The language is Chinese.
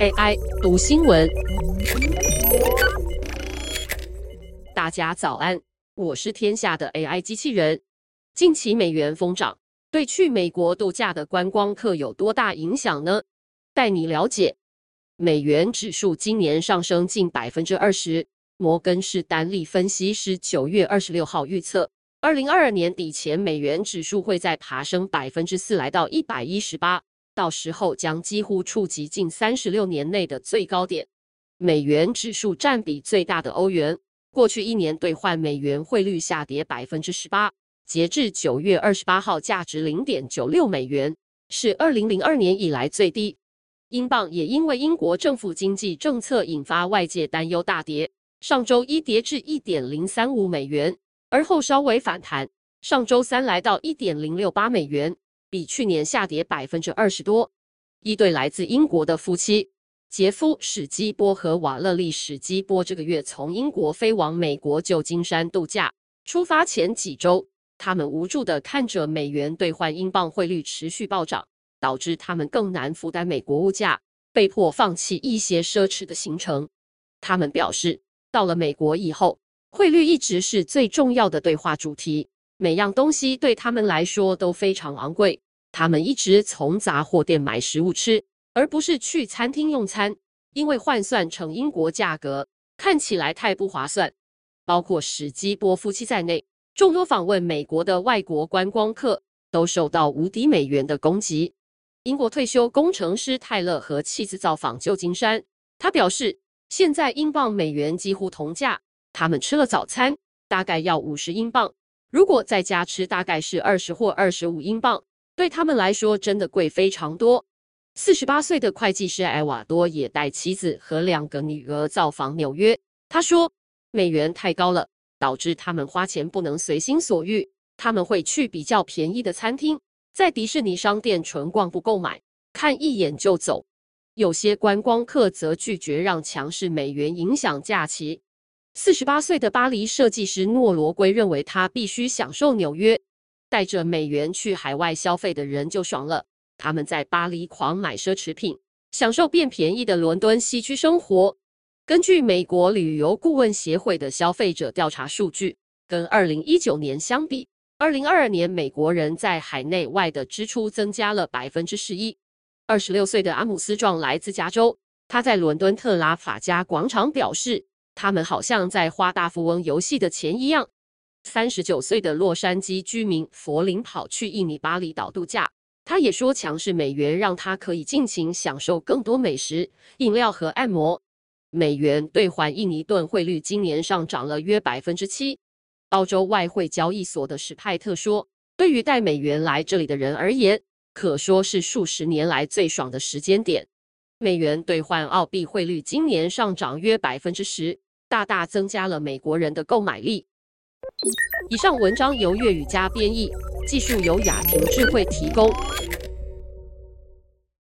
AI 读新闻，大家早安，我是天下的 AI 机器人。近期美元疯涨，对去美国度假的观光客有多大影响呢？带你了解。美元指数今年上升近百分之二十。摩根士丹利分析师九月二十六号预测，二零二二年底前美元指数会再爬升百分之四，来到一百一十八。到时候将几乎触及近三十六年内的最高点。美元指数占比最大的欧元，过去一年兑换美元汇率下跌百分之十八，截至九月二十八号，价值零点九六美元，是二零零二年以来最低。英镑也因为英国政府经济政策引发外界担忧大跌，上周一跌至一点零三五美元，而后稍微反弹，上周三来到一点零六八美元。比去年下跌百分之二十多。一对来自英国的夫妻，杰夫·史基波和瓦勒丽·史基波，这个月从英国飞往美国旧金山度假。出发前几周，他们无助地看着美元兑换英镑汇率持续暴涨，导致他们更难负担美国物价，被迫放弃一些奢侈的行程。他们表示，到了美国以后，汇率一直是最重要的对话主题。每样东西对他们来说都非常昂贵，他们一直从杂货店买食物吃，而不是去餐厅用餐，因为换算成英国价格看起来太不划算。包括史基波夫妻在内，众多访问美国的外国观光客都受到无敌美元的攻击。英国退休工程师泰勒和妻子造访旧金山，他表示，现在英镑美元几乎同价，他们吃了早餐大概要五十英镑。如果在家吃，大概是二十或二十五英镑，对他们来说真的贵非常多。四十八岁的会计师埃瓦多也带妻子和两个女儿造访纽约。他说，美元太高了，导致他们花钱不能随心所欲。他们会去比较便宜的餐厅，在迪士尼商店纯逛不购买，看一眼就走。有些观光客则拒绝让强势美元影响假期。四十八岁的巴黎设计师诺罗圭认为，他必须享受纽约，带着美元去海外消费的人就爽了。他们在巴黎狂买奢侈品，享受变便宜的伦敦西区生活。根据美国旅游顾问协会的消费者调查数据，跟二零一九年相比，二零二二年美国人在海内外的支出增加了百分之十一。二十六岁的阿姆斯壮来自加州，他在伦敦特拉法加广场表示。他们好像在花大富翁游戏的钱一样。三十九岁的洛杉矶居民佛林跑去印尼巴厘岛度假，他也说强势美元让他可以尽情享受更多美食、饮料和按摩。美元兑换印尼盾汇率今年上涨了约百分之七。澳洲外汇交易所的史派特说：“对于带美元来这里的人而言，可说是数十年来最爽的时间点。”美元兑换澳币汇率今年上涨约百分之十，大大增加了美国人的购买力。以上文章由粤语加编译，技术由雅婷智慧提供。